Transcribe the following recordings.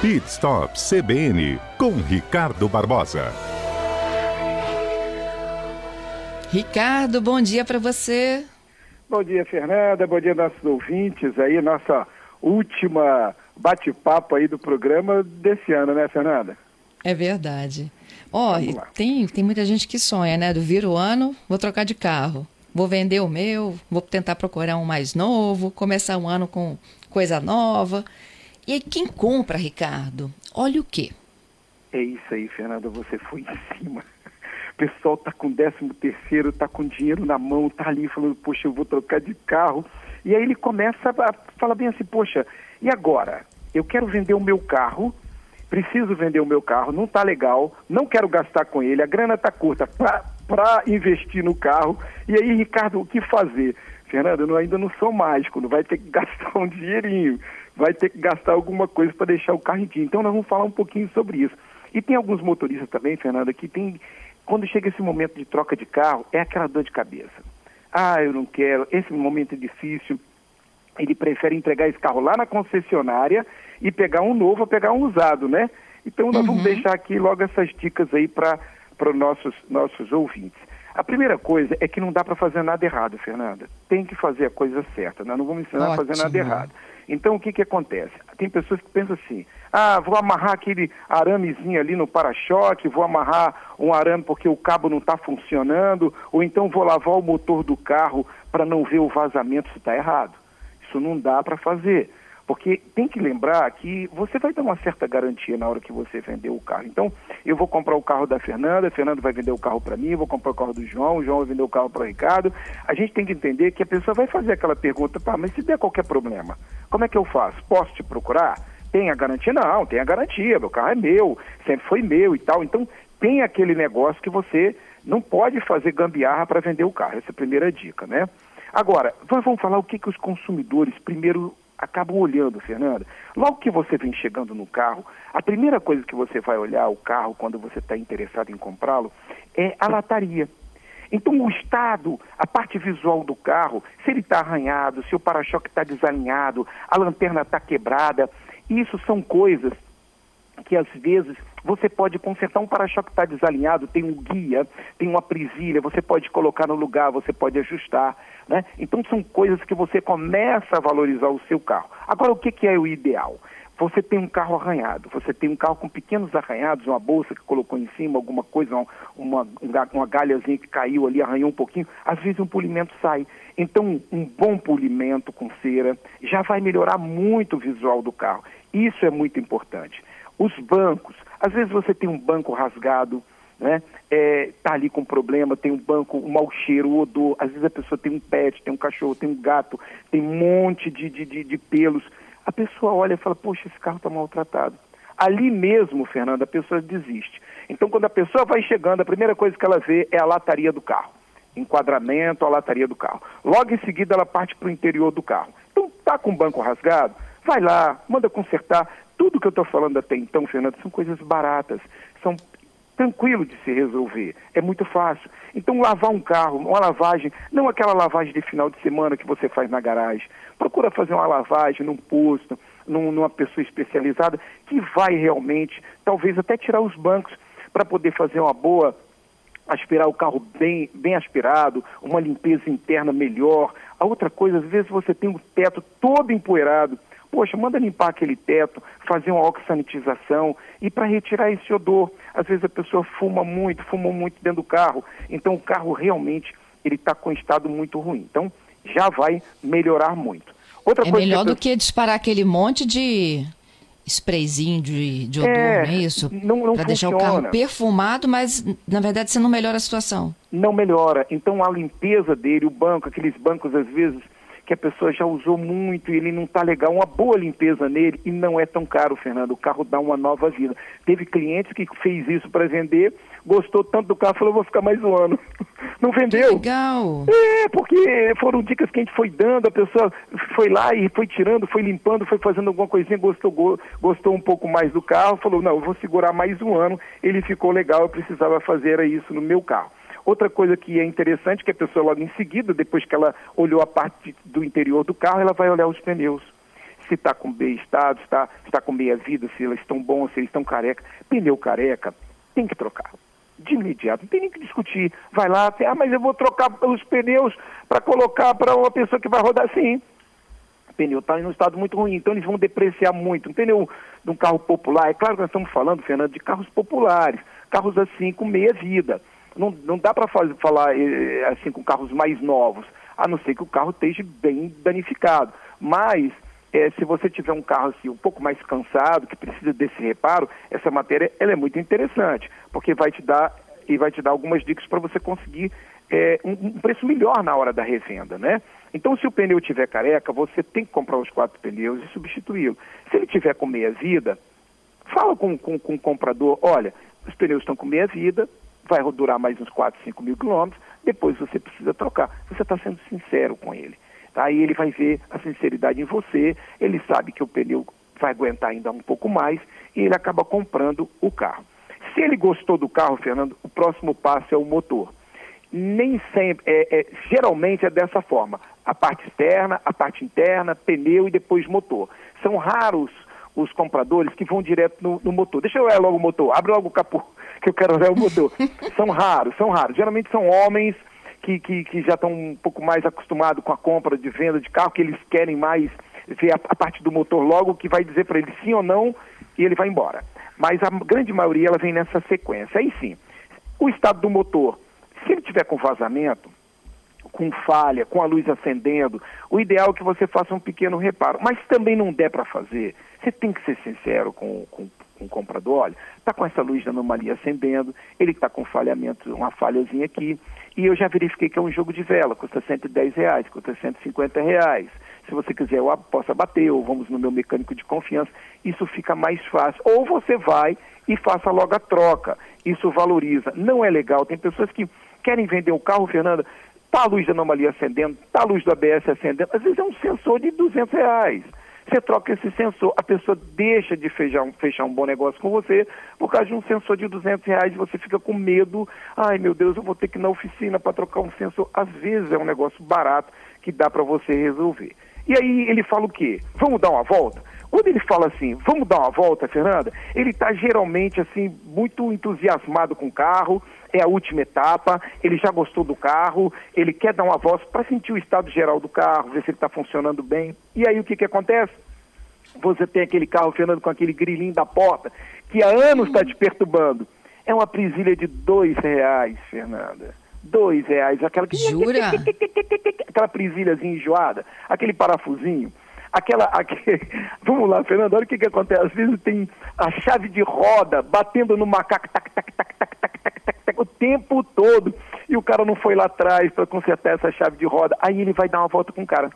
Pit Stop CBN com Ricardo Barbosa. Ricardo, bom dia para você. Bom dia, Fernanda. Bom dia, nossos ouvintes. Aí, nossa última bate-papo aí do programa desse ano, né, Fernanda? É verdade. Ó, oh, tem, tem muita gente que sonha, né? Do vira o ano, vou trocar de carro. Vou vender o meu, vou tentar procurar um mais novo, começar um ano com coisa nova. E aí, quem compra, Ricardo, olha o quê? É isso aí, Fernanda, você foi em cima. O pessoal tá com décimo terceiro, tá com dinheiro na mão, tá ali falando, poxa, eu vou trocar de carro. E aí ele começa a falar bem assim, poxa, e agora? Eu quero vender o meu carro, preciso vender o meu carro, não está legal, não quero gastar com ele, a grana está curta para investir no carro. E aí, Ricardo, o que fazer? Fernando, eu ainda não sou mágico, não vai ter que gastar um dinheirinho, vai ter que gastar alguma coisa para deixar o carro em dia. Então nós vamos falar um pouquinho sobre isso. E tem alguns motoristas também, Fernanda, que tem, quando chega esse momento de troca de carro, é aquela dor de cabeça. Ah, eu não quero, esse momento é difícil, ele prefere entregar esse carro lá na concessionária e pegar um novo ou pegar um usado, né? Então nós uhum. vamos deixar aqui logo essas dicas aí para os nossos, nossos ouvintes. A primeira coisa é que não dá para fazer nada errado, Fernanda. Tem que fazer a coisa certa. Nós não vamos ensinar Ótimo. a fazer nada errado. Então o que, que acontece? Tem pessoas que pensam assim: ah, vou amarrar aquele aramezinho ali no para-choque, vou amarrar um arame porque o cabo não está funcionando, ou então vou lavar o motor do carro para não ver o vazamento se está errado. Isso não dá para fazer. Porque tem que lembrar que você vai dar uma certa garantia na hora que você vender o carro. Então, eu vou comprar o carro da Fernanda, Fernanda vai vender o carro para mim, vou comprar o carro do João, o João vai vender o carro para o Ricardo. A gente tem que entender que a pessoa vai fazer aquela pergunta, pá, mas se der qualquer problema, como é que eu faço? Posso te procurar? Tem a garantia? Não, tem a garantia, meu carro é meu, sempre foi meu e tal. Então, tem aquele negócio que você não pode fazer gambiarra para vender o carro. Essa é a primeira dica, né? Agora, vamos falar o que, que os consumidores primeiro acabam olhando, Fernanda. Logo que você vem chegando no carro, a primeira coisa que você vai olhar o carro quando você está interessado em comprá-lo é a lataria. Então, o estado, a parte visual do carro, se ele está arranhado, se o para-choque está desalinhado, a lanterna está quebrada, isso são coisas que às vezes você pode consertar um para-choque que está desalinhado, tem um guia, tem uma presilha, você pode colocar no lugar, você pode ajustar. Né? Então são coisas que você começa a valorizar o seu carro. Agora, o que, que é o ideal? Você tem um carro arranhado, você tem um carro com pequenos arranhados, uma bolsa que colocou em cima, alguma coisa, uma, uma galhazinha que caiu ali, arranhou um pouquinho, às vezes um polimento sai. Então, um bom polimento com cera já vai melhorar muito o visual do carro. Isso é muito importante. Os bancos, às vezes você tem um banco rasgado, né? É, tá ali com problema, tem um banco, um mau cheiro, um odor, às vezes a pessoa tem um pet, tem um cachorro, tem um gato, tem um monte de, de, de, de pelos. A pessoa olha e fala, poxa, esse carro está maltratado. Ali mesmo, Fernanda, a pessoa desiste. Então, quando a pessoa vai chegando, a primeira coisa que ela vê é a lataria do carro. Enquadramento, a lataria do carro. Logo em seguida, ela parte para o interior do carro. Então, tá com o banco rasgado? Vai lá, manda consertar. Tudo que eu estou falando até então, Fernando, são coisas baratas, são tranquilo de se resolver, é muito fácil. Então, lavar um carro, uma lavagem, não aquela lavagem de final de semana que você faz na garagem. Procura fazer uma lavagem num posto, num, numa pessoa especializada, que vai realmente, talvez até tirar os bancos para poder fazer uma boa aspirar o carro bem, bem aspirado, uma limpeza interna melhor. A outra coisa, às vezes você tem o teto todo empoeirado, Poxa, manda limpar aquele teto, fazer uma oxanitização e para retirar esse odor. Às vezes a pessoa fuma muito, fuma muito dentro do carro, então o carro realmente ele está com estado muito ruim. Então já vai melhorar muito. Outra é melhor que do que disparar aquele monte de sprayzinho de, de odor, é, não é isso? Não, não Para deixar o carro perfumado, mas na verdade você não melhora a situação. Não melhora. Então a limpeza dele, o banco, aqueles bancos às vezes que a pessoa já usou muito e ele não está legal, uma boa limpeza nele e não é tão caro, Fernando. O carro dá uma nova vida. Teve clientes que fez isso para vender, gostou tanto do carro, falou, vou ficar mais um ano. Não vendeu. Que legal. É, porque foram dicas que a gente foi dando, a pessoa foi lá e foi tirando, foi limpando, foi fazendo alguma coisinha, gostou, gostou um pouco mais do carro, falou, não, eu vou segurar mais um ano, ele ficou legal, eu precisava fazer isso no meu carro. Outra coisa que é interessante que a pessoa logo em seguida, depois que ela olhou a parte do interior do carro, ela vai olhar os pneus. se está com bem estado, se está tá com meia vida, se eles estão bons, se eles estão careca. Pneu careca, tem que trocar. De imediato, não tem nem que discutir. Vai lá, ah, mas eu vou trocar os pneus para colocar para uma pessoa que vai rodar assim. O pneu está em um estado muito ruim, então eles vão depreciar muito. Um pneu de um carro popular, é claro que nós estamos falando, Fernando, de carros populares, carros assim com meia vida. Não, não dá para falar eh, assim com carros mais novos, a não ser que o carro esteja bem danificado. Mas é, se você tiver um carro assim, um pouco mais cansado, que precisa desse reparo, essa matéria ela é muito interessante, porque vai te dar e vai te dar algumas dicas para você conseguir é, um, um, preço melhor na hora da revenda, né? Então, se o pneu tiver careca, você tem que comprar os quatro pneus e substituí-lo. Se ele tiver com meia vida, fala com, com, com o comprador, olha, os pneus estão com meia vida, vai durar mais uns 4, 5 mil quilômetros, depois você precisa trocar. Você está sendo sincero com ele. Aí ele vai ver a sinceridade em você, ele sabe que o pneu vai aguentar ainda um pouco mais e ele acaba comprando o carro. Se ele gostou do carro, Fernando, o próximo passo é o motor. Nem sempre, é, é, geralmente é dessa forma: a parte externa, a parte interna, pneu e depois motor. São raros os compradores que vão direto no, no motor. Deixa eu olhar logo o motor, abre logo o capô, que o motor. são raros, são raros. Geralmente são homens que, que, que já estão um pouco mais acostumados com a compra de venda de carro, que eles querem mais ver a, a parte do motor logo, que vai dizer para ele sim ou não, e ele vai embora. Mas a grande maioria ela vem nessa sequência. Aí sim, o estado do motor, se ele tiver com vazamento, com falha, com a luz acendendo, o ideal é que você faça um pequeno reparo. Mas se também não der para fazer, você tem que ser sincero com, com, com o comprador, olha, está com essa luz de anomalia acendendo, ele está com falhamento, uma falhazinha aqui, e eu já verifiquei que é um jogo de vela, custa 110 reais, custa 150 reais. Se você quiser, eu posso bater, ou vamos no meu mecânico de confiança, isso fica mais fácil. Ou você vai e faça logo a troca. Isso valoriza. Não é legal. Tem pessoas que querem vender o carro, Fernanda, tá a luz da anomalia acendendo, tá a luz do ABS acendendo, às vezes é um sensor de 200 reais. Você troca esse sensor, a pessoa deixa de fechar um, fechar um bom negócio com você por causa de um sensor de 200 reais e você fica com medo. Ai, meu Deus, eu vou ter que ir na oficina para trocar um sensor. Às vezes é um negócio barato que dá para você resolver. E aí ele fala o quê? Vamos dar uma volta? Quando ele fala assim, vamos dar uma volta, Fernanda, ele está geralmente assim muito entusiasmado com o carro, é a última etapa, ele já gostou do carro, ele quer dar uma voz para sentir o estado geral do carro, ver se ele está funcionando bem. E aí o que, que acontece? Você tem aquele carro, Fernando, com aquele grilinho da porta, que há anos está te perturbando. É uma presilha de dois reais, Fernanda. Dois reais. Aquela que... Jura? Aquela presilhazinha enjoada, aquele parafusinho aquela. Aquele... Vamos lá, Fernando, olha o que, que acontece. Às vezes tem a chave de roda batendo no macaco, tac, tac, tac, tac, tac, tac, tac, tac, o tempo todo. E o cara não foi lá atrás para consertar essa chave de roda. Aí ele vai dar uma volta com o cara.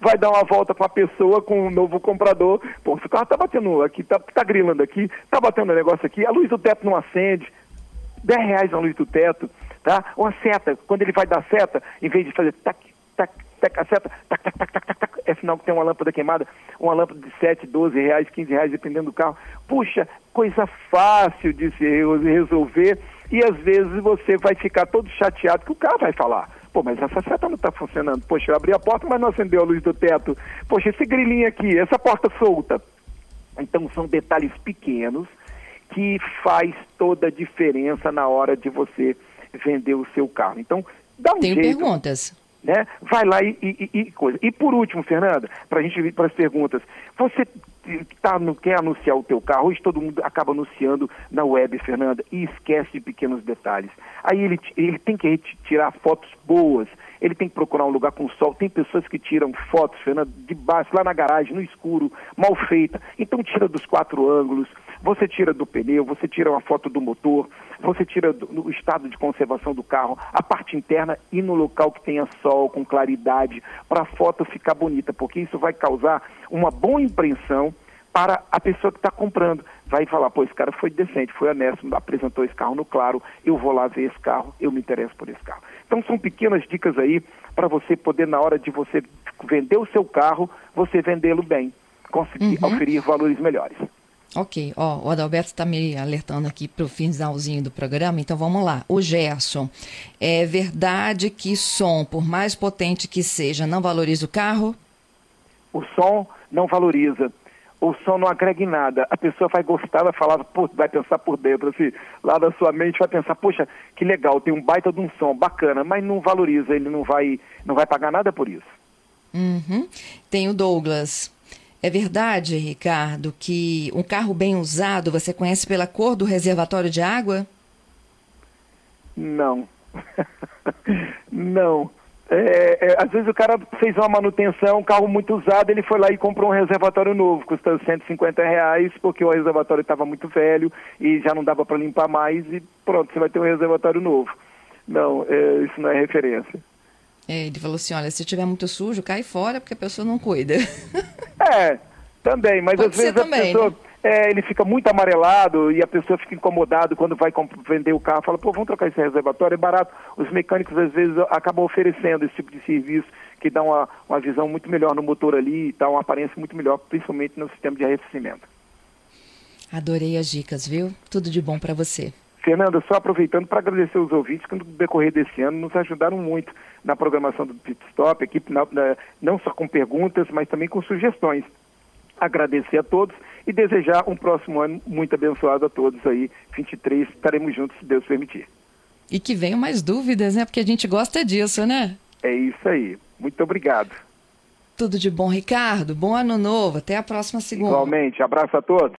Vai dar uma volta com a pessoa, com o novo comprador. Pô, se o carro tá batendo aqui, tá, tá grilando aqui, tá batendo um negócio aqui, a luz do teto não acende. 10 reais a luz do teto, tá? Uma seta, quando ele vai dar seta, em vez de fazer tac, tac, tac, a seta, tac, tac, tac, tac, tac, é sinal que tem uma lâmpada queimada, uma lâmpada de 7, 12 reais, 15 reais, dependendo do carro. Puxa, coisa fácil de se resolver e às vezes você vai ficar todo chateado que o carro vai falar. Pô, mas essa seta não está funcionando. Poxa, eu abri a porta, mas não acendeu a luz do teto. Poxa, esse grilinho aqui, essa porta solta. Então são detalhes pequenos que faz toda a diferença na hora de você vender o seu carro. Então, dá um Tenho jeito. perguntas né? Vai lá e, e, e coisa. E por último, Fernanda, para a gente ir para as perguntas, você tá, quer anunciar o teu carro, hoje todo mundo acaba anunciando na web, Fernanda, e esquece de pequenos detalhes. Aí ele, ele tem que tirar fotos boas, ele tem que procurar um lugar com sol. Tem pessoas que tiram fotos, Fernanda, de baixo, lá na garagem, no escuro, mal feita. Então tira dos quatro ângulos, você tira do pneu, você tira uma foto do motor, você tira do, do estado de conservação do carro, a parte interna e no local que tenha sol, com claridade, para a foto ficar bonita, porque isso vai causar uma boa impressão para a pessoa que está comprando. Vai falar, pô, esse cara foi decente, foi honesto, apresentou esse carro no claro, eu vou lá ver esse carro, eu me interesso por esse carro. Então são pequenas dicas aí para você poder, na hora de você vender o seu carro, você vendê-lo bem, conseguir uhum. oferir valores melhores. Ok, ó, o Adalberto está me alertando aqui para o finalzinho do programa, então vamos lá. O Gerson, é verdade que som, por mais potente que seja, não valoriza o carro? O som não valoriza. O som não agrega em nada. A pessoa vai gostar, vai falar, pô, vai pensar por dentro, assim, lá da sua mente vai pensar, poxa, que legal, tem um baita de um som, bacana, mas não valoriza, ele não vai, não vai pagar nada por isso. Uhum. Tem o Douglas. É verdade, Ricardo, que um carro bem usado você conhece pela cor do reservatório de água? Não. não. É, é, às vezes o cara fez uma manutenção, um carro muito usado, ele foi lá e comprou um reservatório novo, custando 150 reais, porque o reservatório estava muito velho e já não dava para limpar mais e pronto, você vai ter um reservatório novo. Não, é, isso não é referência. É, ele falou assim, olha, se tiver muito sujo, cai fora, porque a pessoa não cuida. É, também, mas Pode às vezes também, a pessoa... né? É, ele fica muito amarelado e a pessoa fica incomodada quando vai vender o carro, fala, pô, vamos trocar esse reservatório, é barato. Os mecânicos às vezes acabam oferecendo esse tipo de serviço que dá uma, uma visão muito melhor no motor ali e dá uma aparência muito melhor, principalmente no sistema de arrefecimento. Adorei as dicas, viu? Tudo de bom para você. Fernanda, só aproveitando para agradecer os ouvintes que no decorrer desse ano nos ajudaram muito na programação do Pit Stop, equipe na, na, não só com perguntas, mas também com sugestões. Agradecer a todos e desejar um próximo ano muito abençoado a todos aí. 23, estaremos juntos, se Deus permitir. E que venham mais dúvidas, né? Porque a gente gosta disso, né? É isso aí. Muito obrigado. Tudo de bom, Ricardo. Bom ano novo. Até a próxima segunda. Igualmente. Abraço a todos.